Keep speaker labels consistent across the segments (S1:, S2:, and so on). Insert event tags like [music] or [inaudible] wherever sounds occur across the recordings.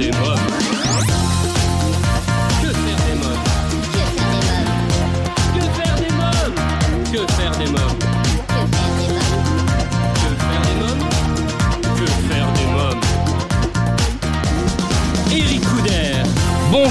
S1: des mômes Que faire des mômes Que faire des mômes Que faire des Que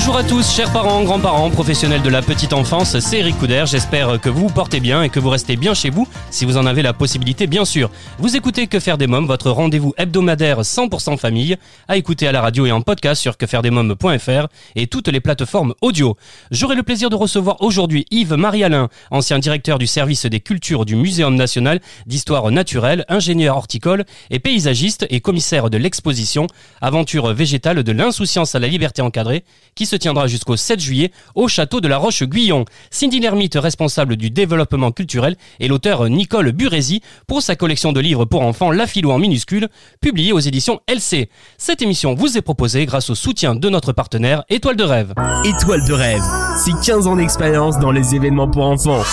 S1: Bonjour à tous, chers parents, grands-parents, professionnels de la petite enfance, c'est Eric Couder. J'espère que vous vous portez bien et que vous restez bien chez vous, si vous en avez la possibilité, bien sûr. Vous écoutez Que faire des mômes, votre rendez-vous hebdomadaire 100% famille, à écouter à la radio et en podcast sur quefairedesmômes.fr et toutes les plateformes audio. J'aurai le plaisir de recevoir aujourd'hui Yves Marie-Alain, ancien directeur du service des cultures du Muséum national d'histoire naturelle, ingénieur horticole et paysagiste et commissaire de l'exposition Aventure végétale de l'insouciance à la liberté encadrée qui se tiendra jusqu'au 7 juillet au château de la Roche-Guyon. Cindy Lermite, responsable du développement culturel, et l'auteur Nicole Burezi pour sa collection de livres pour enfants La Philo en minuscule, publiée aux éditions LC. Cette émission vous est proposée grâce au soutien de notre partenaire Étoile de Rêve.
S2: Étoile de rêve, c'est 15 ans d'expérience dans les événements pour enfants.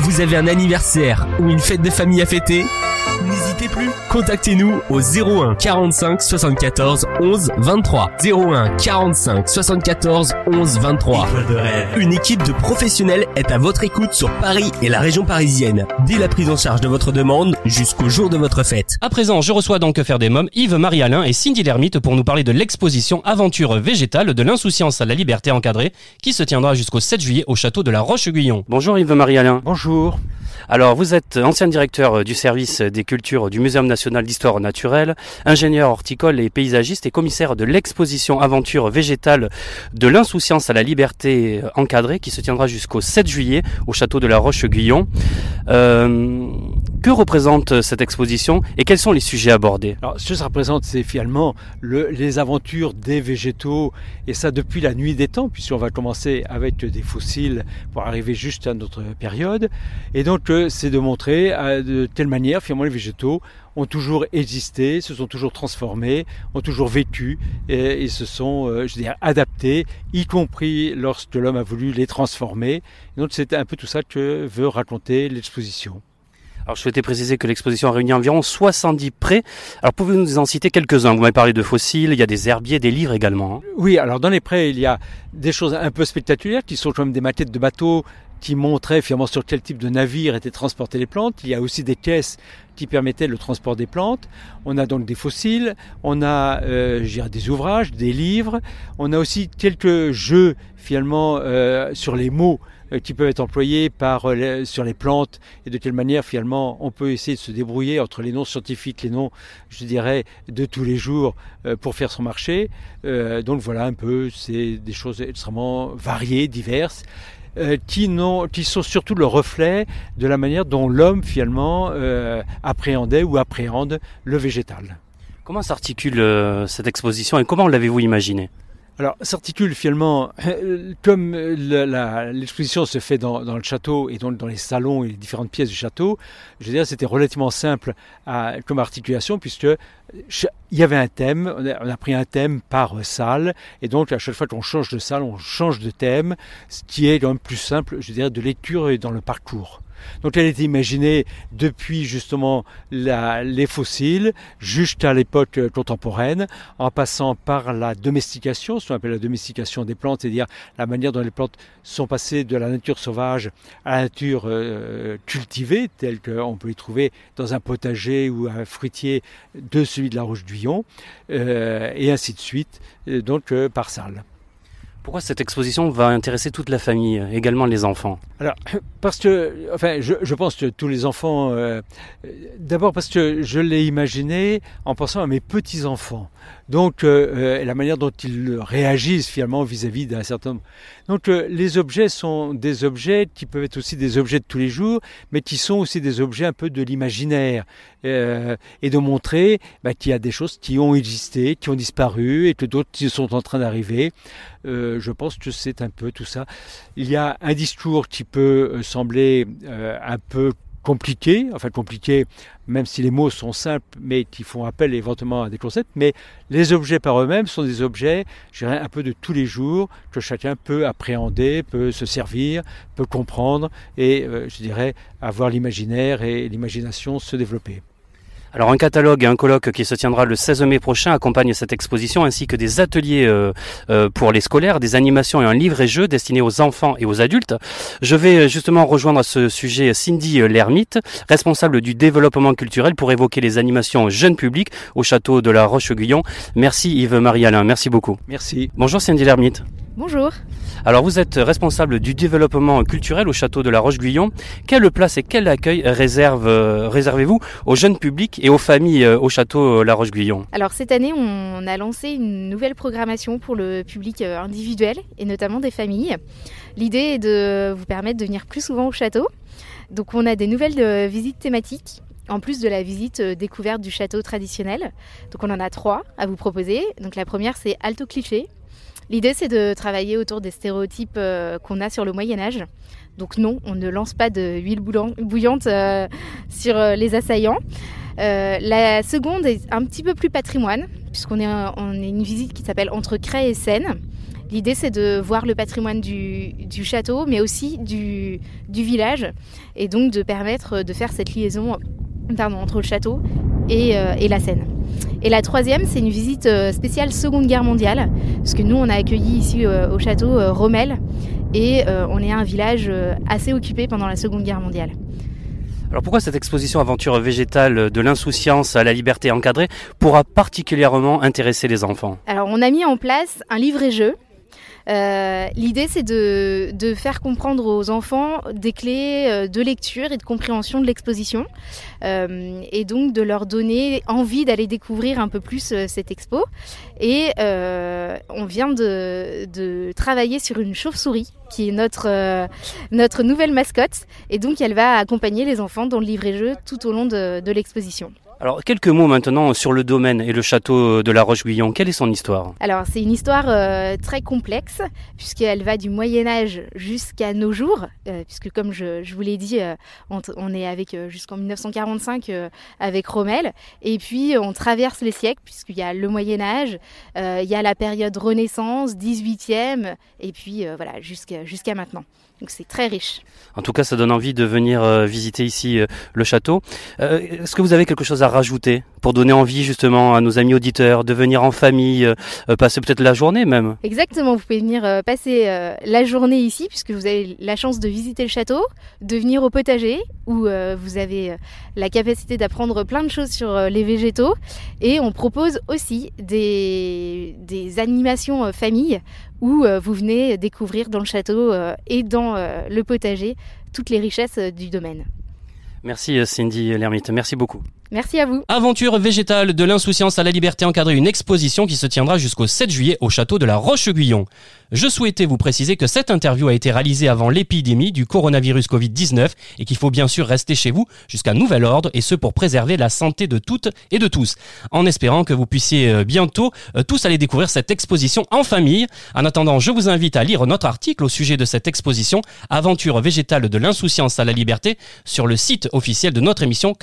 S2: Vous avez un anniversaire ou une fête de famille à fêter? N'hésitez plus, contactez-nous au 01 45 74 11 23. 01 45 74 11 23. Une équipe de professionnels est à votre écoute sur Paris et la région parisienne, dès la prise en charge de votre demande jusqu'au jour de votre fête.
S1: À présent, je reçois donc Que faire des mômes Yves Marie-Alain et Cindy Lermite pour nous parler de l'exposition Aventure végétale de l'insouciance à la liberté encadrée qui se tiendra jusqu'au 7 juillet au château de la Roche-Guyon. Bonjour Yves Marie-Alain.
S3: Bonjour.
S1: Alors, vous êtes ancien directeur du service des cultures du Muséum national d'histoire naturelle, ingénieur horticole et paysagiste et commissaire de l'exposition Aventure végétale de l'insouciance à la liberté encadrée qui se tiendra jusqu'au 7 juillet au château de la Roche-Guyon. Euh, que représente cette exposition et quels sont les sujets abordés?
S3: Alors, ce que ça représente, c'est finalement le- les aventures des végétaux, et ça depuis la nuit des temps, puisqu'on va commencer avec des fossiles pour arriver juste à notre période. Et donc, euh, c'est de montrer euh, de telle manière, finalement, les végétaux ont toujours existé, se sont toujours transformés, ont toujours vécu et, et se sont, euh, je veux dire, adaptés, y compris lorsque l'homme a voulu les transformer. Et donc, c'est un peu tout ça que veut raconter l'exposition.
S1: Alors, je souhaitais préciser que l'exposition a réuni environ 70 prêts. Alors, pouvez-vous nous en citer quelques-uns? Vous m'avez parlé de fossiles, il y a des herbiers, des livres également. hein.
S3: Oui, alors dans les prêts, il y a des choses un peu spectaculaires qui sont comme des maquettes de bateaux qui montraient finalement sur quel type de navire étaient transportées les plantes. Il y a aussi des caisses qui permettaient le transport des plantes. On a donc des fossiles, on a euh, des ouvrages, des livres. On a aussi quelques jeux finalement euh, sur les mots euh, qui peuvent être employés par, euh, sur les plantes et de quelle manière finalement on peut essayer de se débrouiller entre les noms scientifiques, les noms, je dirais, de tous les jours euh, pour faire son marché. Donc voilà un peu, c'est des choses extrêmement variées, diverses. Euh, qui, sont surtout le reflet de la manière dont l'homme finalement euh, appréhendait ou appréhende le végétal.
S1: Comment s'articule euh, cette exposition et comment l'avez-vous imaginé
S3: Alors, s'articule finalement, euh, comme euh, l'exposition se fait dans, le château et donc dans les salons et les différentes pièces du château, je veux dire, c'était relativement simple comme articulation puisque il y avait un thème, on a, pris un thème par salle et donc à chaque fois qu'on change de salle, on change de thème, ce qui est quand même plus simple, je dirais, de lecture et dans le parcours. Donc elle été imaginée depuis justement les fossiles jusqu'à l'époque euh, contemporaine, en passant par la domestication, ce qu'on appelle la domestication des plantes, c'est-à-dire la manière dont les plantes sont passées de la nature sauvage à la nature euh, cultivée, telle qu'on peut les trouver dans un potager ou un fruitier de celui de la Roche d'Uillon, euh, et ainsi de suite, euh, donc par salle.
S1: Pourquoi cette exposition va intéresser toute la famille, également les enfants?
S3: Alors, [coughs] parce que, enfin, je, je pense que tous les enfants, euh, euh, d'abord parce que je l'ai imaginé en pensant à mes petits-enfants. Donc, euh, euh, la manière dont ils réagissent finalement vis-à-vis d'un certain nombre. Donc, euh, les objets sont des objets qui peuvent être aussi des objets de tous les jours, mais qui sont aussi des objets un peu de l'imaginaire. Euh, et de montrer bah, qu'il y a des choses qui ont existé, qui ont disparu, et que d'autres sont en train d'arriver. Euh, je pense que c'est un peu tout ça. Il y a un discours qui peut euh, sembler un peu compliqué, enfin compliqué, même si les mots sont simples, mais qui font appel éventuellement à des concepts, mais les objets par eux-mêmes sont des objets, je dirais, un peu de tous les jours, que chacun peut appréhender, peut se servir, peut comprendre, et euh, je dirais, avoir l'imaginaire et l'imagination se développer.
S1: Alors un catalogue et un colloque qui se tiendra le 16 mai prochain accompagne cette exposition ainsi que des ateliers euh, euh, pour les scolaires, des animations et un livre et jeu destiné aux enfants et aux adultes. Je vais euh, justement rejoindre à ce sujet Cindy Lermite, responsable du développement culturel pour évoquer les animations jeunes publics au château de la Roche-Guyon. Merci Yves-Marie Alain, merci beaucoup.
S3: Merci.
S1: Bonjour Cindy Lermite.
S4: Bonjour.
S1: Alors vous êtes responsable du développement culturel au château de la Roche-Guyon. Quelle place et quel accueil réserve, réservez-vous aux jeunes publics et aux familles au château La Roche-Guyon?
S4: Alors cette année, on a lancé une nouvelle programmation pour le public individuel et notamment des familles. L'idée est de vous permettre de venir plus souvent au château. Donc on a des nouvelles visites thématiques en plus de la visite découverte du château traditionnel. Donc on en a trois à vous proposer. Donc la première c'est Alto Cliché. L'idée, c'est de travailler autour des stéréotypes euh, qu'on a sur le Moyen Âge. Donc non, on ne lance pas de huile bouillante euh, sur euh, les assaillants. la seconde est un petit peu plus patrimoine, puisqu'on est, une visite qui s'appelle Entre Cray et Seine. L'idée, c'est de voir le patrimoine du, château, mais aussi du, village, et donc de permettre de faire cette liaison entre le château et, et la Seine. Et la troisième, c'est une visite euh, spéciale Seconde Guerre mondiale, parce que nous, on a accueilli ici euh, au château euh, Rommel, et on est un village assez occupé pendant la Seconde Guerre mondiale.
S1: Alors pourquoi cette exposition aventure végétale de l'insouciance à la liberté encadrée pourra particulièrement intéresser les enfants?
S4: Alors on a mis en place un livret-jeu euh, l'idée, c'est de, faire comprendre aux enfants des clés euh, de lecture et de compréhension de l'exposition, euh, et donc de leur donner envie d'aller découvrir un peu plus cette expo. Et on vient de, travailler sur une chauve-souris, qui est notre, notre nouvelle mascotte, et donc elle va accompagner les enfants dans le livret-jeu tout au long de l'exposition.
S1: Alors, quelques mots maintenant sur le domaine et le château de la Roche-Guyon. Quelle est son histoire?
S4: Alors, c'est une histoire euh, très complexe, puisqu'elle va du Moyen-Âge jusqu'à nos jours, euh, puisque, comme je, vous l'ai dit, euh, on, est avec jusqu'en 1945 avec Rommel, et puis on traverse les siècles, puisqu'il y a le Moyen-Âge, il y a la période Renaissance, 18e, et puis voilà, jusqu'à maintenant. Donc c'est très riche.
S1: En tout cas, ça donne envie de venir euh, visiter ici euh, le château. Euh, est-ce que vous avez quelque chose à rajouter pour donner envie justement à nos amis auditeurs de venir en famille, passer peut-être la journée même?
S4: Exactement, vous pouvez venir passer la journée ici puisque vous avez la chance de visiter le château, de venir au potager où vous avez la capacité d'apprendre plein de choses sur les végétaux et on propose aussi des, des animations famille où euh, vous venez découvrir dans le château euh, et dans euh, le potager toutes les richesses du domaine.
S1: Merci Cindy Lermite, merci beaucoup.
S4: Merci à vous.
S1: Aventure végétale de l'insouciance à la liberté encadrée, une exposition qui se tiendra jusqu'au 7 juillet au château de la Roche-Guyon. Je souhaitais vous préciser que cette interview a été réalisée avant l'épidémie du coronavirus Covid-19 et qu'il faut bien sûr rester chez vous jusqu'à nouvel ordre et ce pour préserver la santé de toutes et de tous. En espérant que vous puissiez euh, bientôt euh, tous aller découvrir cette exposition en famille. En attendant, je vous invite à lire notre article au sujet de cette exposition Aventure végétale de l'insouciance à la liberté sur le site officiel de notre émission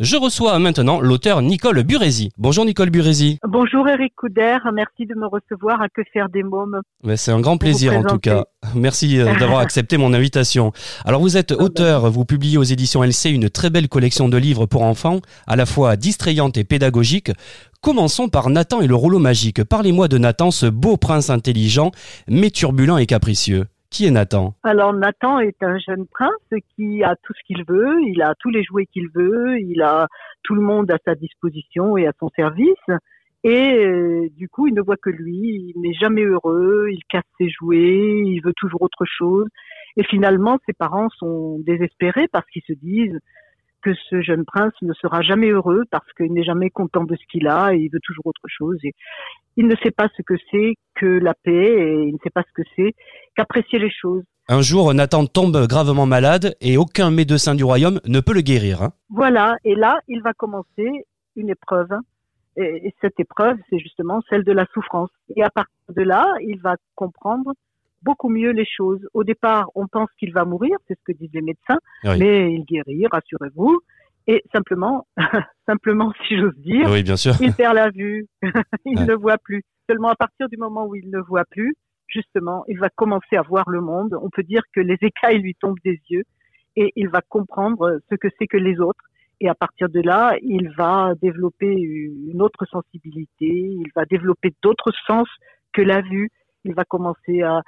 S1: Je reçois maintenant l'auteur Nicole Burézy. Bonjour Nicole Burézy.
S5: Bonjour Eric Couder, merci de me recevoir à Que faire des mômes.
S1: C'est un grand plaisir en tout cas. Merci euh, d'avoir [laughs] accepté mon invitation. Alors vous êtes auteur, vous publiez aux éditions LC une très belle collection de livres pour enfants, à la fois distrayante et pédagogique. Commençons par Nathan et le rouleau magique. Parlez-moi de Nathan, ce beau prince intelligent, mais turbulent et capricieux. Qui est Nathan?
S5: Alors Nathan est un jeune prince qui a tout ce qu'il veut, il a tous les jouets qu'il veut, il a tout le monde à sa disposition et à son service. Et euh, du coup, il ne voit que lui, il n'est jamais heureux, il casse ses jouets, il veut toujours autre chose. Et finalement, ses parents sont désespérés parce qu'ils se disent que ce jeune prince ne sera jamais heureux parce qu'il n'est jamais content de ce qu'il a et il veut toujours autre chose. Et il ne sait pas ce que c'est que la paix et il ne sait pas ce que c'est qu'apprécier les choses.
S1: Un jour, Nathan tombe gravement malade et aucun médecin du royaume ne peut le guérir. Hein.
S5: Voilà, et là, il va commencer une épreuve. Et cette épreuve, c'est justement celle de la souffrance. Et à partir de là, il va comprendre beaucoup mieux les choses. Au départ, on pense qu'il va mourir, c'est ce que disent les médecins, mais il guérit, rassurez-vous. Et simplement, [laughs] simplement, si j'ose dire,
S1: oui, bien sûr.
S5: il perd la vue, [laughs] il ne voit plus. Seulement à partir du moment où il ne voit plus, justement, il va commencer à voir le monde. On peut dire que les écailles lui tombent des yeux et il va comprendre ce que c'est que les autres Et à partir de là, il va développer une autre sensibilité, il va développer d'autres sens que la vue. Il va commencer à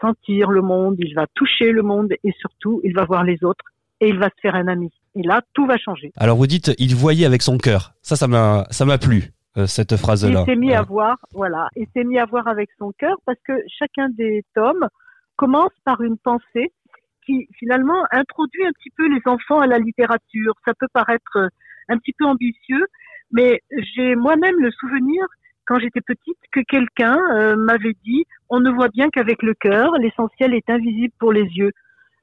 S5: sentir le monde, il va toucher le monde et surtout, il va voir les autres et il va se faire un ami. Et là, tout va changer.
S1: Alors vous dites, il voyait avec son cœur. Ça, ça m'a, ça m'a plu. Euh, cette phrase-là.
S5: Il s'est mis à voir, voilà, il s'est mis à voir avec son cœur parce que chacun des tomes commence par une pensée qui finalement introduit un petit peu les enfants à la littérature. Ça peut paraître euh, un petit peu ambitieux, mais j'ai moi-même le souvenir quand j'étais petite que quelqu'un euh, m'avait dit on ne voit bien qu'avec le cœur, l'essentiel est invisible pour les yeux.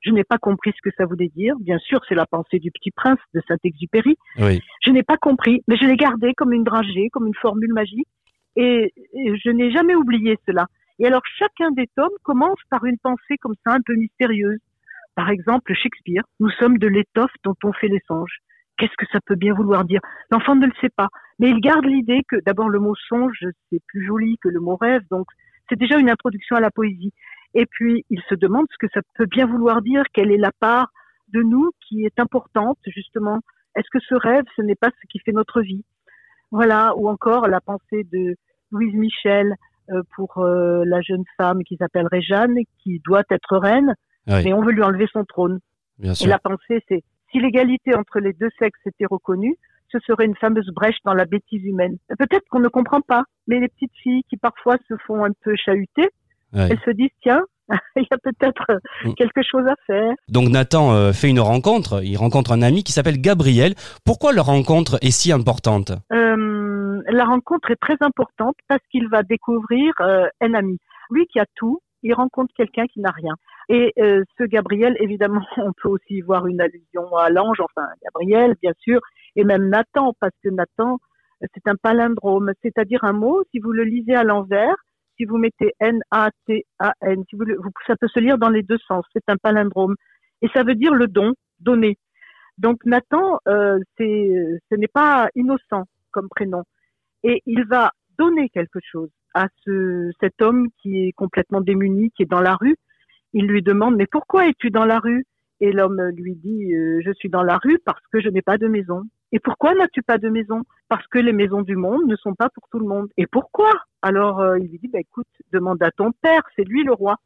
S5: Je n'ai pas compris ce que ça voulait dire. Bien sûr, c'est la pensée du petit prince de Saint-Exupéry.
S1: Oui.
S5: Je n'ai pas compris, mais je l'ai gardé comme une dragée, comme une formule magique. Et, et je n'ai jamais oublié cela. Et alors, chacun des tomes commence par une pensée comme ça, un peu mystérieuse. Par exemple, Shakespeare, nous sommes de l'étoffe dont on fait les songes. Qu'est-ce que ça peut bien vouloir dire? L'enfant ne le sait pas, mais il garde l'idée que d'abord le mot songe, c'est plus joli que le mot rêve, donc c'est déjà une introduction à la poésie. Et puis, il se demande ce que ça peut bien vouloir dire, quelle est la part de nous qui est importante, justement. Est-ce que ce rêve, ce n'est pas ce qui fait notre vie? Voilà, ou encore la pensée de Louise Michel euh, pour euh, la jeune femme qui s'appelle Réjeanne, qui doit être reine,
S1: Oui.
S5: mais on veut lui enlever son trône.
S1: Bien
S5: Et
S1: sûr.
S5: la pensée, c'est si l'égalité entre les deux sexes était reconnue, ce serait une fameuse brèche dans la bêtise humaine. Peut-être qu'on ne comprend pas, mais les petites filles qui parfois se font un peu chahuter,
S1: Ouais.
S5: elles se disent tiens, [laughs] il y a peut-être
S1: Mm.
S5: quelque chose à faire.
S1: Donc Nathan euh, fait une rencontre. Il rencontre un ami qui s'appelle Gabriel. Pourquoi leur rencontre est si importante?
S5: Euh, la rencontre est très importante parce qu'il va découvrir euh, un ami. Lui qui a tout, il rencontre quelqu'un qui n'a rien. Et euh, ce Gabriel, évidemment, [laughs] on peut aussi voir une allusion à l'ange, enfin Gabriel, bien sûr, et même Nathan, parce que Nathan, c'est un palindrome, c'est-à-dire un mot, si vous le lisez à l'envers, si vous mettez N-A-T-A-N, si vous ça peut se lire dans les deux sens, c'est un palindrome. Et ça veut dire le don, donner. Donc Nathan, euh, ce n'est pas innocent comme prénom. Et il va donner quelque chose à ce, cet homme qui est complètement démuni, qui est dans la rue. Il lui demande, mais pourquoi es-tu dans la rue? Et l'homme lui dit, euh, je suis dans la rue parce que je n'ai pas de maison. Et pourquoi n'as-tu pas de maison? Parce que les maisons du monde ne sont pas pour tout le monde. Et pourquoi? Alors euh, il lui dit, bah, écoute, demande à ton père, c'est lui le roi.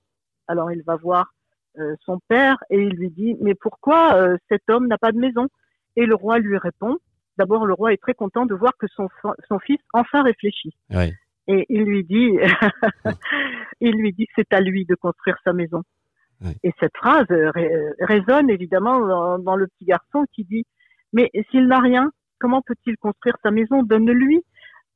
S5: Alors il va voir euh, son père et il lui dit, mais pourquoi cet homme n'a pas de maison? Et le roi lui répond, d'abord le roi est très content de voir que son, son fils enfin réfléchit. Et il lui dit, [laughs] il lui dit, c'est à lui de construire sa maison.
S1: Oui.
S5: Et cette phrase euh, euh, résonne évidemment dans, dans le petit garçon qui dit, mais s'il n'a rien, comment peut-il construire sa maison? Donne-lui.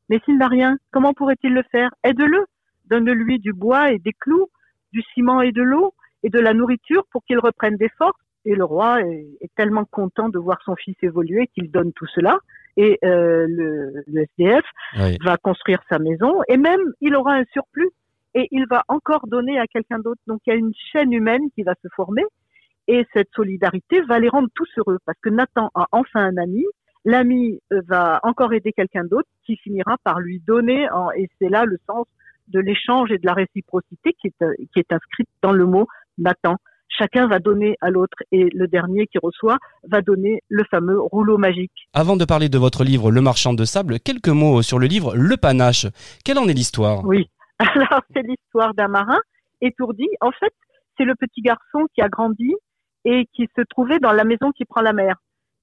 S5: Mais s'il n'a rien, comment pourrait-il le faire? Aide-le. Donne-lui du bois et des clous, du ciment et de l'eau et de la nourriture pour qu'il reprenne des forces. Et le roi est, est tellement content de voir son fils évoluer qu'il donne tout cela. Et euh, le, le SDF
S1: Oui.
S5: va construire sa maison et même il aura un surplus et il va encore donner à quelqu'un d'autre. Donc il y a une chaîne humaine qui va se former et cette solidarité va les rendre tous heureux parce que Nathan a enfin un ami. L'ami euh, va encore aider quelqu'un d'autre qui finira par lui donner en- et c'est là le sens de l'échange et de la réciprocité qui est, euh, qui est inscrite dans le mot Nathan. Chacun va donner à l'autre et le dernier qui reçoit va donner le fameux rouleau magique.
S1: Avant de parler de votre livre Le Marchand de sable, quelques mots sur le livre Le Panache. Quelle en est l'histoire?
S5: Oui. [laughs] Alors, c'est l'histoire d'un marin étourdi. En fait, c'est le petit garçon qui a grandi et qui se trouvait dans la maison qui prend la mer,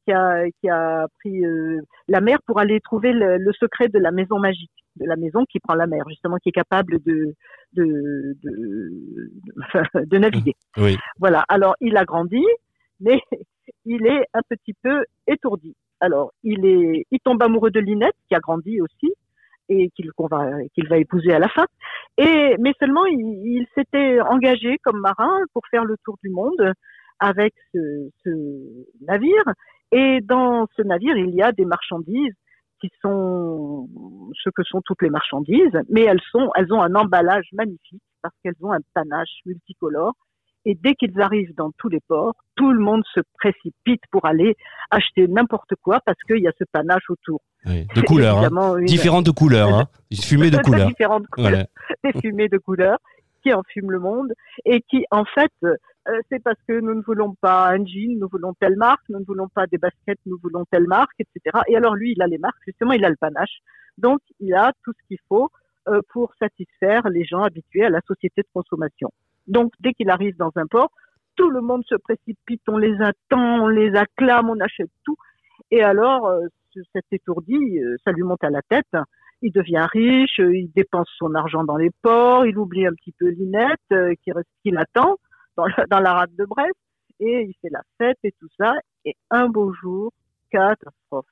S5: qui a, qui a pris euh, la mer pour aller trouver le, le secret de la maison magique, de la maison qui prend la mer, justement, qui est capable de, de, de, [laughs] de naviguer.
S1: Oui.
S5: Voilà. Alors, il a grandi, mais [laughs] il est un petit peu étourdi. Alors, il est, il tombe amoureux de Linette, qui a grandi aussi, et qu'il qu'on va, qu'il va épouser à la fin. Et, mais seulement, il, il s'était engagé comme marin pour faire le tour du monde avec ce, ce navire. Et dans ce navire, il y a des marchandises qui sont ce que sont toutes les marchandises, mais elles sont, elles ont un emballage magnifique parce qu'elles ont un panache multicolore. Et dès qu'ils arrivent dans tous les ports, tout le monde se précipite pour aller acheter n'importe quoi parce qu'il y a ce panache autour.
S1: Oui. De couleurs, hein.
S5: une-
S1: différentes couleurs, hein. [laughs] fumées de couleurs.
S5: différentes couleurs
S1: Voilà.
S5: des fumées de couleurs qui enfument le monde et qui, en fait, euh, euh, c'est parce que nous ne voulons pas un jean, nous voulons telle marque, nous ne voulons pas des baskets, nous voulons telle marque, etc. Et alors lui, il a les marques, justement, il a le panache. Donc, il a tout ce qu'il faut euh, pour satisfaire les gens habitués à la société de consommation. Donc, dès qu'il arrive dans un port, tout le monde se précipite, on les attend, on les acclame, on achète tout. Et alors, euh, cet étourdi, ça lui monte à la tête. Il devient riche, il dépense son argent dans les ports, il oublie un petit peu Linette, qui reste, qui l'attend dans la, dans la rade de Brest et il fait la fête et tout ça. Et un beau jour, catastrophe.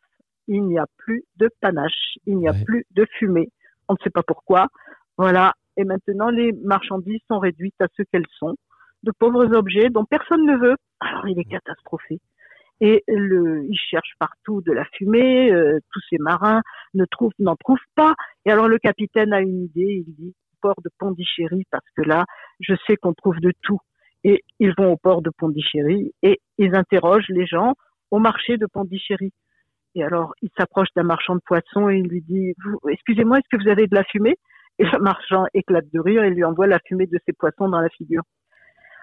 S5: Il n'y a plus de panache, il n'y a plus de fumée. On ne sait pas pourquoi. Voilà. Et maintenant, les marchandises sont réduites à ce qu'elles sont, de pauvres objets dont personne ne veut. Alors, il est catastrophé. Et le, il cherche partout de la fumée. Euh, tous ces marins ne trouvent, n'en trouvent pas. Et alors, le capitaine a une idée. Il dit port de Pondichéry parce que là, je sais qu'on trouve de tout et ils vont au port de Pondichéry et ils interrogent les gens au marché de Pondichéry. Et alors, il s'approche d'un marchand de poissons et il lui dit Excusez-moi, est-ce que vous avez de la fumée? Et le marchand éclate de rire et lui envoie la fumée de ses poissons dans la figure.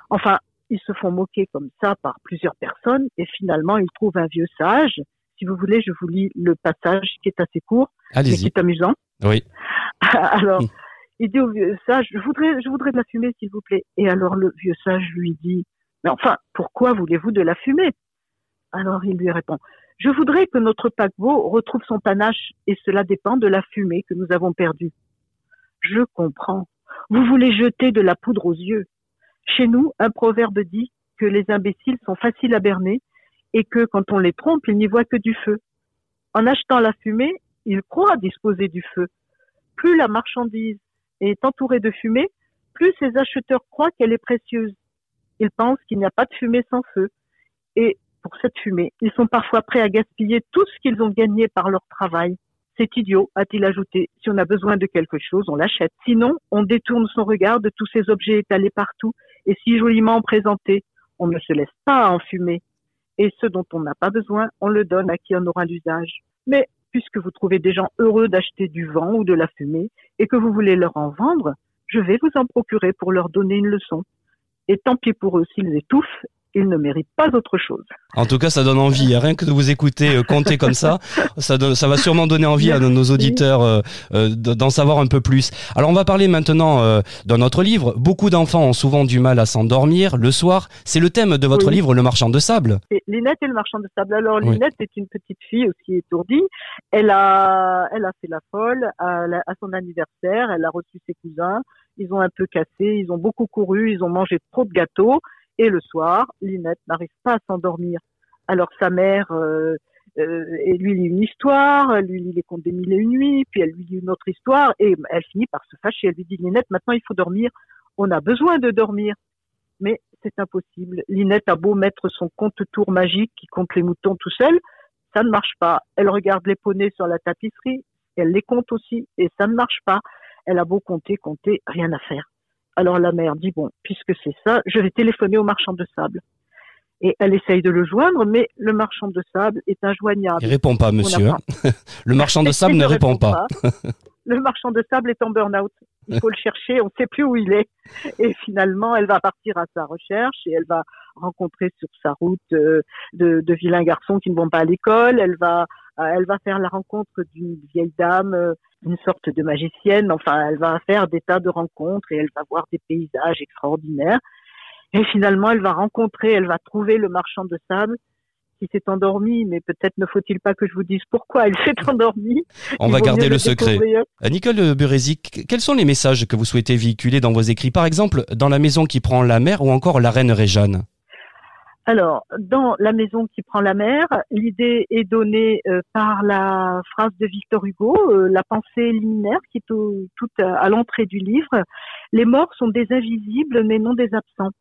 S5: Enfin, ils se font moquer comme ça par plusieurs personnes et finalement, ils trouvent un vieux sage. Si vous voulez, je vous lis le passage qui est assez court, mais qui est amusant.
S1: Oui. [laughs]
S5: alors, il dit au vieux sage, je voudrais, je voudrais de la fumée, s'il vous plaît. Et alors le vieux sage lui dit, mais enfin, pourquoi voulez-vous de la fumée? Alors il lui répond, je voudrais que notre paquebot retrouve son panache et cela dépend de la fumée que nous avons perdue. Je comprends. Vous voulez jeter de la poudre aux yeux. Chez nous, un proverbe dit que les imbéciles sont faciles à berner et que quand on les trompe, ils n'y voient que du feu. En achetant la fumée, ils croient disposer du feu. Plus la marchandise est entourée de fumée, plus ces acheteurs croient qu'elle est précieuse. Ils pensent qu'il n'y a pas de fumée sans feu. Et pour cette fumée, ils sont parfois prêts à gaspiller tout ce qu'ils ont gagné par leur travail. C'est idiot, a-t-il ajouté. Si on a besoin de quelque chose, on l'achète. Sinon, on détourne son regard de tous ces objets étalés partout et si joliment présentés. On ne se laisse pas enfumer. Et ce dont on n'a pas besoin, on le donne à qui en aura l'usage. Mais puisque vous trouvez des gens heureux d'acheter du vent ou de la fumée et que vous voulez leur en vendre, je vais vous en procurer pour leur donner une leçon. Et tant pis pour eux s'ils étouffent il ne mérite pas autre chose.
S1: En tout cas, ça donne envie. Rien que de vous écouter euh, compter comme ça, [laughs] ça, ça va sûrement donner envie à nos auditeurs euh, euh, d'en savoir un peu plus. Alors, on va parler maintenant euh, d'un autre livre. Beaucoup d'enfants ont souvent du mal à s'endormir le soir. C'est le thème de votre livre, Le Marchand de sable.
S5: Linette et le Marchand de sable. Alors, Linette est une petite fille aussi étourdie. Elle a, elle a fait la folle à, à son anniversaire. Elle a reçu ses cousins. Ils ont un peu cassé. Ils ont beaucoup couru. Ils ont mangé trop de gâteaux. Et le soir, Linette n'arrive pas à s'endormir. Alors sa mère euh, euh, lui lit une histoire, elle lui lit les contes des mille et une nuits, puis elle lui lit une autre histoire, et elle finit par se fâcher. Elle lui dit, Linette, maintenant il faut dormir. On a besoin de dormir. Mais c'est impossible. Linette a beau mettre son compte-tour magique qui compte les moutons tout seul, ça ne marche pas. Elle regarde les poneys sur la tapisserie, elle les compte aussi, et ça ne marche pas. Elle a beau compter, compter, rien à faire. Alors la mère dit, bon, puisque c'est ça, je vais téléphoner au marchand de sable. Et elle essaye de le joindre, mais le marchand de sable est injoignable.
S1: Il répond pas, monsieur. Hein. [laughs] le marchand de sable ne répond pas.
S5: le marchand de sable est en burn-out. Il faut le chercher, on ne sait plus où il est. Et finalement, elle va partir à sa recherche et elle va rencontrer sur sa route euh, de, de vilains garçons qui ne vont pas à l'école. Elle va, elle va faire la rencontre d'une vieille dame, euh, une sorte de magicienne. Enfin, elle va faire des tas de rencontres et elle va voir des paysages extraordinaires. Et finalement, elle va rencontrer, elle va trouver le marchand de sable qui s'est endormi, mais peut-être ne faut-il pas que je vous dise pourquoi elle s'est endormie.
S1: On va garder le secret. Nicole Burézic, quels sont les messages que vous souhaitez véhiculer dans vos écrits, par exemple dans La maison qui prend la mer ou encore La reine Réjeanne
S5: alors, dans La maison qui prend la mer, l'idée est donnée euh, par la phrase de Victor Hugo, euh, la pensée liminaire qui est tout à l'entrée du livre. Les morts sont des invisibles, mais non des absents.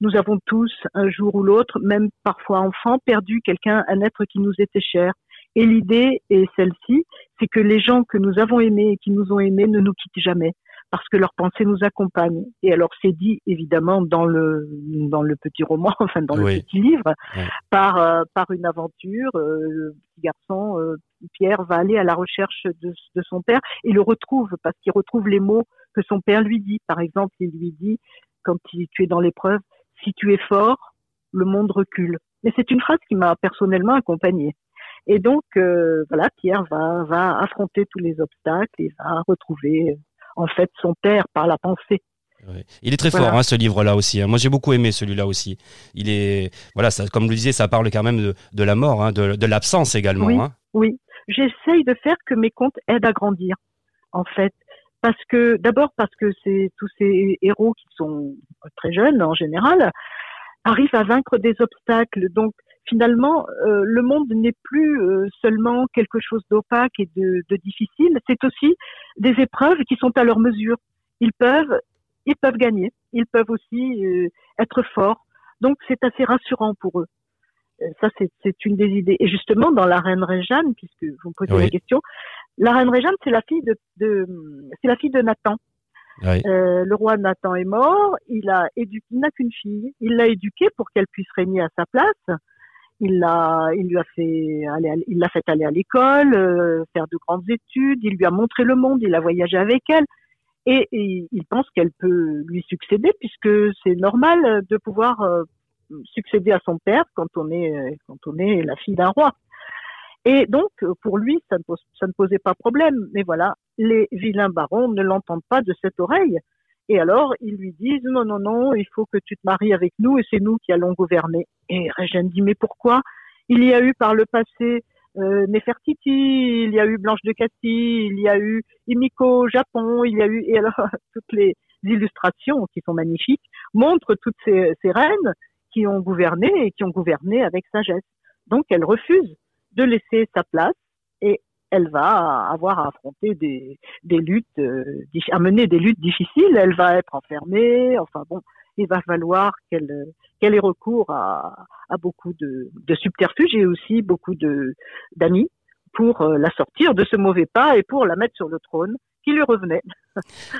S5: Nous avons tous, un jour ou l'autre, même parfois enfants, perdu quelqu'un, un être qui nous était cher. Et l'idée est celle-ci, c'est que les gens que nous avons aimés et qui nous ont aimés ne nous quittent jamais parce que leur pensée nous accompagne. Et alors c'est dit évidemment dans le dans le petit roman, [laughs] enfin dans le petit livre, par euh, par une aventure. Euh, le petit garçon euh, Pierre va aller à la recherche de, de son père et le retrouve parce qu'il retrouve les mots que son père lui dit. Par exemple, il lui dit quand il, tu es dans l'épreuve, si tu es fort, le monde recule. Mais c'est une phrase qui m'a personnellement accompagnée. Et donc, euh, voilà, Pierre va, va affronter tous les obstacles et va retrouver en fait son père par la pensée.
S1: Il est très fort, hein, ce livre-là aussi. Hein. Moi, j'ai beaucoup aimé celui-là aussi. Il est, voilà, ça, comme je le disais, ça parle quand même de, la mort, hein, de, l'absence également.
S5: Oui, oui. J'essaye de faire que mes contes aident à grandir, en fait. Parce que, d'abord parce que c'est tous ces héros qui sont très jeunes en général, arrivent à vaincre des obstacles. Donc, finalement, euh, le monde n'est plus euh, seulement quelque chose d'opaque et de, de difficile, c'est aussi des épreuves qui sont à leur mesure. Ils peuvent ils peuvent gagner, ils peuvent aussi euh, être forts. Donc c'est assez rassurant pour eux. Euh, ça, c'est une des idées. Et justement, dans la reine Réjeanne, puisque vous me posez la question, la reine Réjeanne, c'est la fille de, de c'est la fille de Nathan. Euh, le roi Nathan est mort. Il a éduqué, il n'a qu'une fille. Il l'a éduquée pour qu'elle puisse régner à sa place. Il l'a, il lui a fait aller, il l'a fait aller à l'école, euh, faire de grandes études. Il lui a montré le monde. Il a voyagé avec elle et, il pense qu'elle peut lui succéder puisque c'est normal de pouvoir euh, succéder à son père quand on est quand on est la fille d'un roi. Et donc pour lui ça ne, ça ne posait pas problème. Mais voilà, les vilains barons ne l'entendent pas de cette oreille. Et alors ils lui disent non non non, il faut que tu te maries avec nous et c'est nous qui allons gouverner. Et Régène dit mais pourquoi? Il y a eu par le passé euh, Nefertiti, il y a eu Blanche de Castille, il y a eu Imiko Japon, il y a eu et alors [laughs] toutes les illustrations qui sont magnifiques montrent toutes ces, ces reines qui ont gouverné et qui ont gouverné avec sagesse. Donc elle refuse de laisser sa place et elle va avoir à affronter des, des luttes, euh, à mener des luttes difficiles. Elle va être enfermée. Enfin bon, il va falloir qu'elle qu'elle ait recours à, à beaucoup de, de, subterfuges et aussi beaucoup de d'amis pour euh, la sortir de ce mauvais pas et pour la mettre sur le trône qui lui revenait.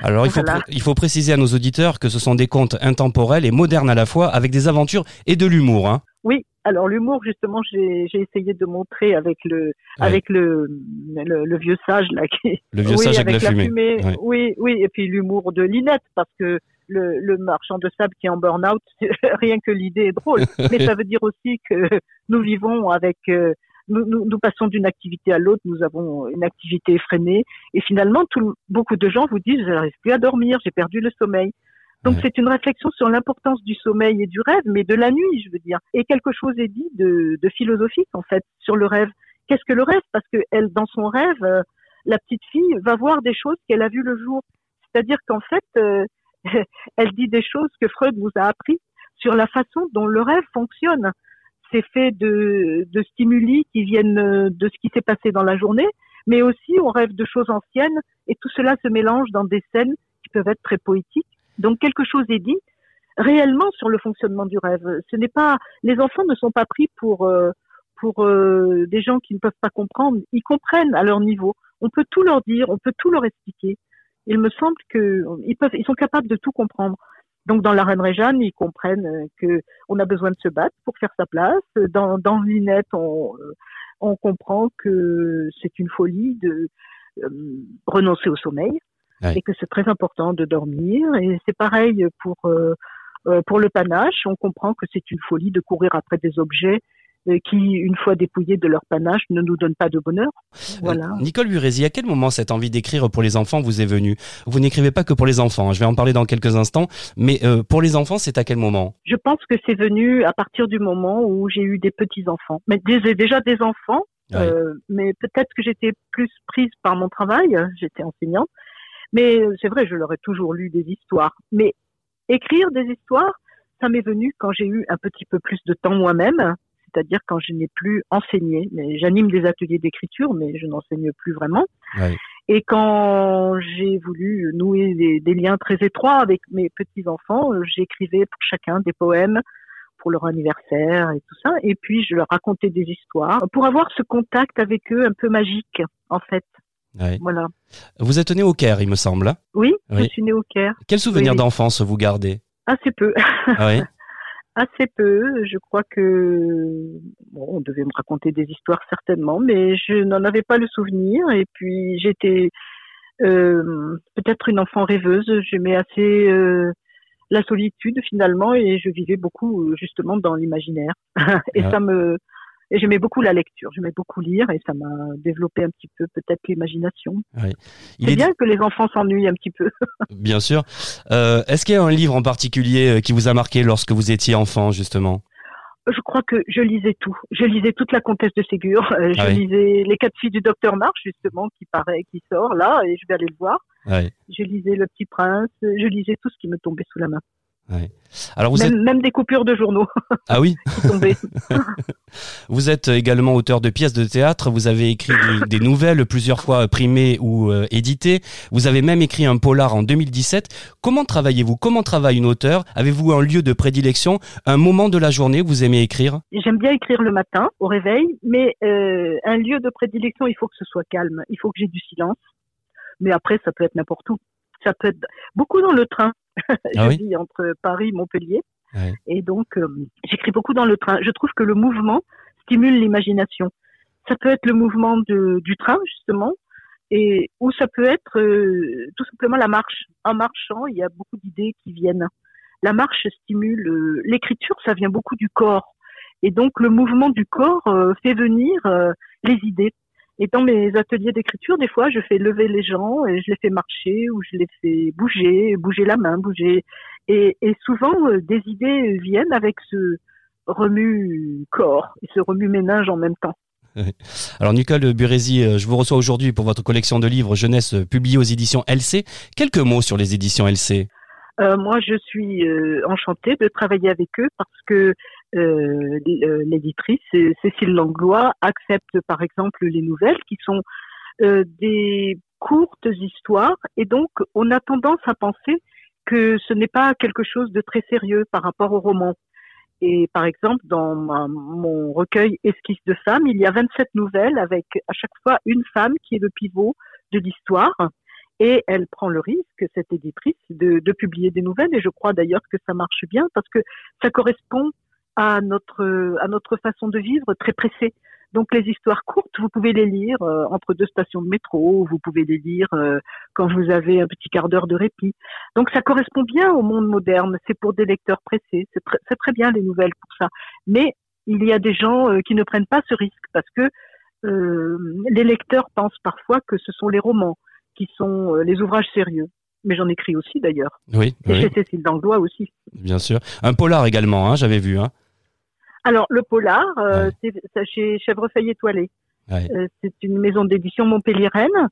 S1: Alors il faut, il faut préciser à nos auditeurs que ce sont des contes intemporels et modernes à la fois avec des aventures et de l'humour. Hein.
S5: Oui, alors l'humour justement j'ai essayé de montrer avec le avec le, le, vieux sage là qui
S1: le vieux sage avec, la, fumée,
S5: oui oui et puis l'humour de Linette parce que le, le, marchand de sable qui est en burn-out, [laughs] rien que l'idée est drôle. [laughs] Mais ça veut dire aussi que nous vivons avec, euh, nous, nous, nous, passons d'une activité à l'autre, nous avons une activité effrénée, et finalement, tout, beaucoup de gens vous disent, je n'arrive plus à dormir, j'ai perdu le sommeil. Donc c'est une réflexion sur l'importance du sommeil et du rêve, mais de la nuit, je veux dire. Et quelque chose est dit de, de philosophique en fait sur le rêve. Qu'est-ce que le rêve? Parce que elle, dans son rêve, euh, la petite fille va voir des choses qu'elle a vues le jour. C'est-à-dire qu'en fait, euh, [laughs] elle dit des choses que Freud vous a appris sur la façon dont le rêve fonctionne. C'est fait de, stimuli qui viennent de ce qui s'est passé dans la journée, mais aussi on rêve de choses anciennes et tout cela se mélange dans des scènes qui peuvent être très poétiques. Donc quelque chose est dit réellement sur le fonctionnement du rêve. Ce n'est pas les enfants ne sont pas pris pour euh, pour euh, des gens qui ne peuvent pas comprendre. Ils comprennent à leur niveau. On peut tout leur dire, on peut tout leur expliquer il me semble que ils peuvent, ils sont capables de tout comprendre. Donc dans la Reine Réjeanne, ils comprennent euh, que on a besoin de se battre pour faire sa place. Dans, dans Linette, on, euh, on comprend que c'est une folie de euh, renoncer au sommeil et que c'est très important de dormir. Et c'est pareil pour pour le panache. On comprend que c'est une folie de courir après des objets euh, qui, une fois dépouillés de leur panache, ne nous donnent pas de bonheur. Voilà.
S1: Euh, Nicole Burézy, à quel moment cette envie d'écrire pour les enfants vous est venue? Vous n'écrivez pas que pour les enfants, hein, je vais en parler dans quelques instants, mais euh, pour les enfants, c'est à quel moment?
S5: Je pense que c'est venu à partir du moment où j'ai eu des petits-enfants. Mais déjà des enfants, mais peut-être que j'étais plus prise par mon travail, j'étais enseignante, mais c'est vrai, je leur ai toujours lu des histoires. Mais écrire des histoires, ça m'est venu quand j'ai eu un petit peu plus de temps moi-même, c'est-à-dire quand je n'ai plus enseigné. Mais j'anime des ateliers d'écriture, mais je n'enseigne plus vraiment. Et quand j'ai voulu nouer des, liens très étroits avec mes petits enfants, j'écrivais pour chacun des poèmes pour leur anniversaire et tout ça. Et puis je leur racontais des histoires pour avoir ce contact avec eux un peu magique, en fait. Voilà.
S1: Vous êtes né au Caire, il me semble. Hein?
S5: Oui, je suis né au Caire.
S1: Quel souvenir d'enfance vous gardez?
S5: Assez peu. Ah oui [laughs] Assez peu. Je crois que bon, on devait me raconter des histoires certainement, mais je n'en avais pas le souvenir. Et puis j'étais euh, peut-être une enfant rêveuse. J'aimais assez euh, la solitude finalement et je vivais beaucoup justement dans l'imaginaire [laughs] et
S1: Ah.
S5: ça me et j'aimais beaucoup la lecture, j'aimais beaucoup lire et ça m'a développé un petit peu peut-être l'imagination.
S1: Il
S5: C'est
S1: est
S5: bien que les enfants s'ennuient un petit peu. [laughs]
S1: bien sûr. Euh, Est-ce qu'il y a un livre en particulier euh, qui vous a marqué lorsque vous étiez enfant, justement?
S5: Je crois que je lisais tout. Je lisais toute la comtesse de Ségur. Euh, je
S1: Ah oui.
S5: lisais les quatre filles du docteur March justement qui paraît, qui sort là et je vais aller le voir.
S1: Ouais.
S5: Je lisais Le Petit Prince. Je lisais tout ce qui me tombait sous la main.
S1: Alors vous
S5: même,
S1: êtes
S5: même des coupures de journaux
S1: ah oui, [laughs] [laughs] vous êtes également auteur de pièces de théâtre. Vous avez écrit des, [laughs] des nouvelles plusieurs fois primées ou euh, éditées. Vous avez même écrit un polar en 2017. Comment travaillez-vous? Comment travaille une auteure? Avez-vous un lieu de prédilection? Un moment de la journée où vous aimez écrire?
S5: J'aime bien écrire le matin au réveil, mais euh, un lieu de prédilection, il faut que ce soit calme. Il faut que j'ai du silence. Mais après, ça peut être n'importe où. Ça peut être beaucoup dans le train. [laughs] je
S1: Ah oui
S5: vis entre Paris et Montpellier.
S1: Ouais.
S5: Et donc, euh, j'écris beaucoup dans le train. Je trouve que le mouvement stimule l'imagination. Ça peut être le mouvement de, du train, justement, et ou ça peut être euh, tout simplement la marche. En marchant, il y a beaucoup d'idées qui viennent. La marche stimule euh, l'écriture, ça vient beaucoup du corps. Et donc, le mouvement du corps fait venir les idées. Et dans mes ateliers d'écriture, des fois, je fais lever les gens et je les fais marcher ou je les fais bouger, bouger la main, bouger. Et, et souvent, euh, des idées viennent avec ce remue-corps et ce remue-ménage en même temps.
S1: Alors Nicole Burézy, euh, je vous reçois aujourd'hui pour votre collection de livres jeunesse euh, publiée aux éditions LC. Quelques mots sur les éditions LC.
S5: Euh, moi, je suis euh, enchantée de travailler avec eux parce que euh, l'éditrice euh, Cécile Langlois accepte, par exemple, les nouvelles qui sont euh, des courtes histoires et donc on a tendance à penser que ce n'est pas quelque chose de très sérieux par rapport au roman. Et par exemple, dans mon recueil Esquisse de femmes, il y a 27 nouvelles avec à chaque fois une femme qui est le pivot de l'histoire. Et elle prend le risque, cette éditrice, de publier des nouvelles. Et je crois d'ailleurs que ça marche bien parce que ça correspond à notre, à notre façon de vivre très pressée. Donc les histoires courtes, vous pouvez les lire euh, entre deux stations de métro, vous pouvez les lire euh, quand vous avez un petit quart d'heure de répit. Donc ça correspond bien au monde moderne. C'est pour des lecteurs pressés. C'est très, c'est très bien les nouvelles pour ça. Mais il y a des gens euh, qui ne prennent pas ce risque parce que les lecteurs pensent parfois que ce sont les romans qui sont les ouvrages sérieux. Mais j'en écris aussi d'ailleurs.
S1: Oui,
S5: Et
S1: oui,
S5: chez Cécile Langlois aussi.
S1: bien sûr. Un polar également, hein, j'avais vu. Hein.
S5: Alors le polar, euh,
S1: Ouais.
S5: c'est chez Chèvrefeuille étoilée.
S1: Ouais.
S5: Euh, c'est une maison d'édition montpelliéraine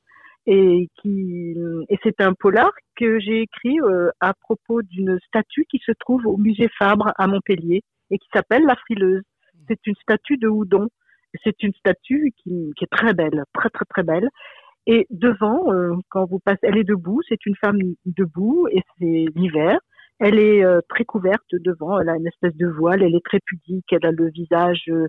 S5: et qui et c'est un polar que j'ai écrit euh, à propos d'une statue qui se trouve au musée Fabre à Montpellier et qui s'appelle la frileuse. C'est une statue de Houdon. C'est une statue qui, qui est très belle, très très très belle. Et devant, euh, quand vous passez, elle est debout. C'est une femme debout et c'est l'hiver. Elle est euh, très couverte devant. Elle a une espèce de voile. Elle est très pudique. Elle a le visage euh,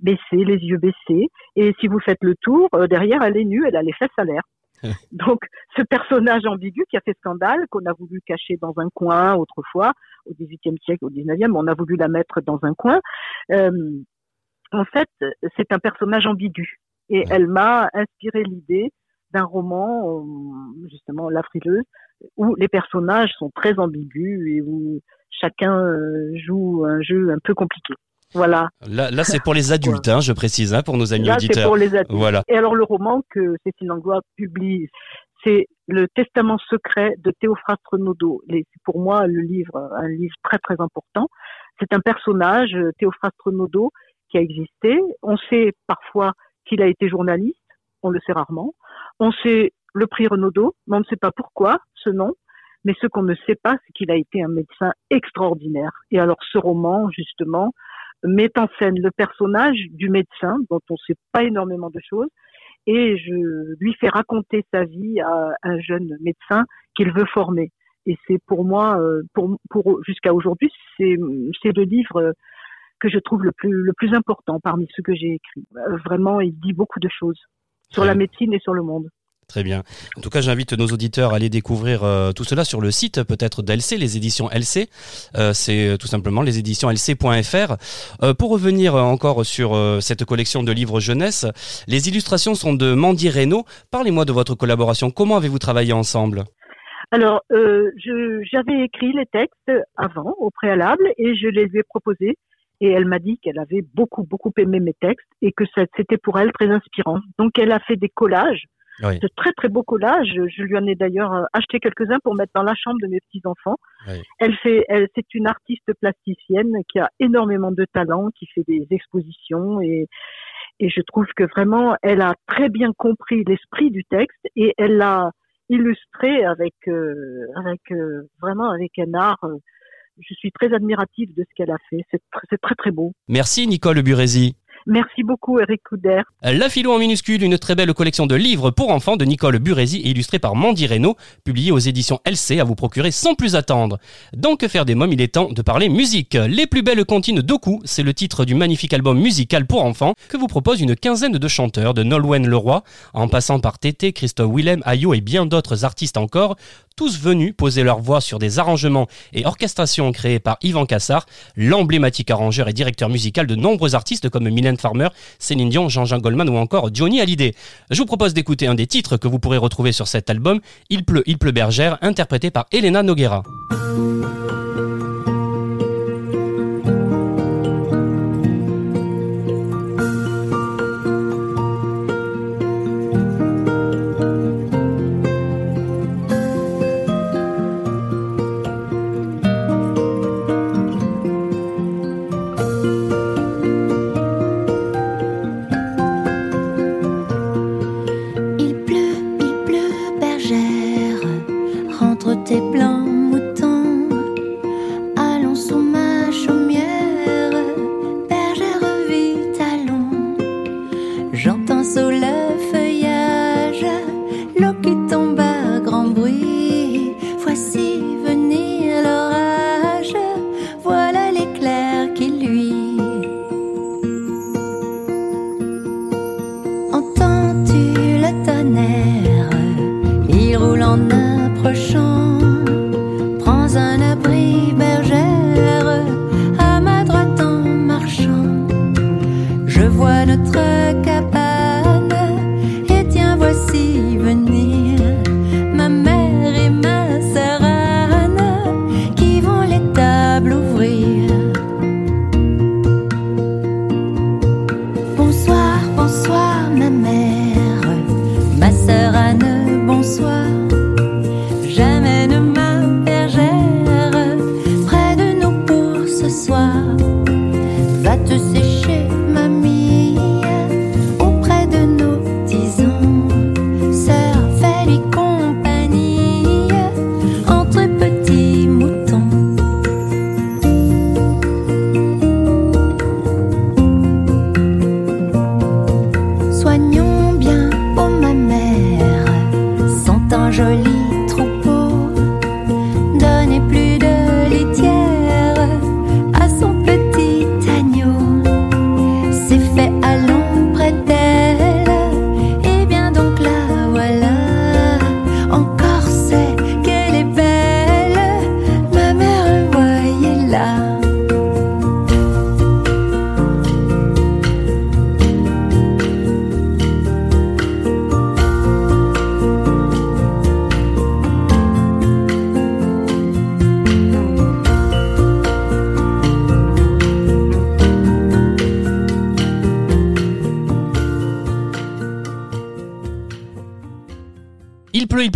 S5: baissé, les yeux baissés. Et si vous faites le tour, euh, derrière, elle est nue. Elle a les fesses à l'air. [laughs] Donc, ce personnage ambigu qui a fait scandale, qu'on a voulu cacher dans un coin autrefois, au XVIIIe siècle, au XIXe, on a voulu la mettre dans un coin. Euh, en fait, c'est un personnage ambigu. Et elle m'a inspiré l'idée d'un roman, justement, La frileuse, où les personnages sont très ambigus et où chacun euh, joue un jeu un peu compliqué. Voilà.
S1: Là, là c'est pour les adultes, hein, je précise, hein, pour nos amis
S5: Là, c'est
S1: auditeurs.
S5: pour les adultes.
S1: Voilà.
S5: Et alors, le roman que Cécile Langlois publie, c'est Le Testament secret de Théophraste Renaudot. C'est pour moi le livre, un livre très très important. C'est un personnage, euh, Théophraste Renaudot, qui a existé. On sait parfois qu'il a été journaliste, on le sait rarement. On sait le prix Renaudot, mais on ne sait pas pourquoi ce nom. Mais ce qu'on ne sait pas, c'est qu'il a été un médecin extraordinaire. Et alors, ce roman, justement, met en scène le personnage du médecin, dont on ne sait pas énormément de choses, et je lui fais raconter sa vie à un jeune médecin qu'il veut former. Et c'est pour moi, euh, pour, pour jusqu'à aujourd'hui, c'est le livre que je trouve le plus le plus important parmi ceux que j'ai écrits. Euh, Vraiment, il dit beaucoup de choses sur la médecine et sur le monde.
S1: Très bien. En tout cas, j'invite nos auditeurs à aller découvrir euh, tout cela sur le site peut-être d'LC, les éditions LC. Euh, c'est tout simplement les éditions lc.fr. Euh, pour revenir euh, encore sur euh, cette collection de livres jeunesse, les illustrations sont de Mandy Reynaud. Parlez-moi de votre collaboration. Comment avez-vous travaillé ensemble?
S5: Alors, euh, j'avais écrit les textes avant, au préalable, et je les lui ai proposés. Et elle m'a dit qu'elle avait beaucoup, beaucoup aimé mes textes et que c'était pour elle très inspirant. Donc, elle a fait des collages,
S1: Oui.
S5: de très, très beaux collages. Je lui en ai d'ailleurs euh, acheté quelques-uns pour mettre dans la chambre de mes petits-enfants.
S1: Oui.
S5: Elle fait, elle, c'est une artiste plasticienne qui a énormément de talent, qui fait des expositions et, et je trouve que vraiment, elle a très bien compris l'esprit du texte et elle l'a illustré avec, euh, avec euh, vraiment avec un art. euh, je suis très admirative de ce qu'elle a fait. C'est tr- c'est très très beau.
S1: Merci Nicole Burézy.
S5: Merci beaucoup, Eric Couder.
S1: La Philo en minuscule, une très belle collection de livres pour enfants de Nicole Burézy et illustrée par Mandy Reynaud, publiée aux éditions LC à vous procurer sans plus attendre. Dans Que faire des mômes, il est temps de parler musique. Les plus belles comptines d'Oku, c'est le titre du magnifique album musical pour enfants que vous propose une quinzaine de chanteurs, de Nolwenn Leroy, en passant par Tété, Christophe Willem, Ayo et bien d'autres artistes encore, tous venus poser leur voix sur des arrangements et orchestrations créés par Yvan Cassard, l'emblématique arrangeur et directeur musical de nombreux artistes comme Mylène Farmer, Céline Dion, Jean-Jean Goldman ou encore Johnny Hallyday. Je vous propose d'écouter un des titres que vous pourrez retrouver sur cet album, Il pleut, il pleut bergère, interprété par Elena Noguera.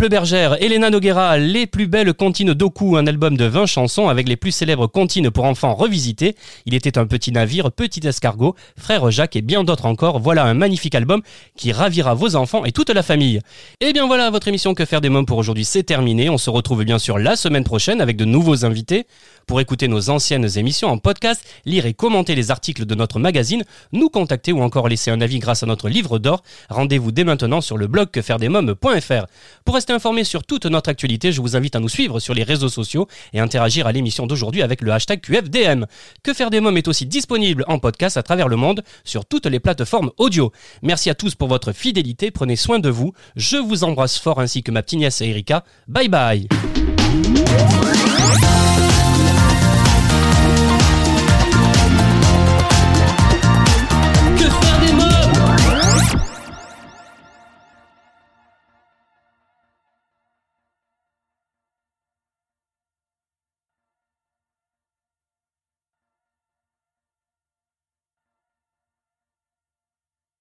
S6: Pleut bergère,
S1: Elena Noguera, Les plus belles comptines d'Oku, un album de 20 chansons avec les plus célèbres comptines pour enfants revisitées. Il était un petit navire, petit escargot, frère Jacques et bien d'autres encore. Voilà un magnifique album qui ravira vos enfants et toute la famille. Et bien voilà, votre émission Que faire des mômes pour aujourd'hui, c'est terminé. On se retrouve bien sûr la semaine prochaine avec de nouveaux invités. Pour écouter nos anciennes émissions en podcast, lire et commenter les articles de notre magazine, nous contacter ou encore laisser un avis grâce à notre livre d'or, rendez-vous dès maintenant sur le blog quefairedesmômes.fr. Pour rester informé sur toute notre actualité, je vous invite à nous suivre sur les réseaux sociaux et interagir à l'émission d'aujourd'hui avec le hashtag QFDM. Que est aussi disponible en podcast à travers le monde sur toutes les plateformes audio. Merci à tous pour votre fidélité, prenez soin de vous. Je vous embrasse fort ainsi que ma petite nièce Erika. Bye bye.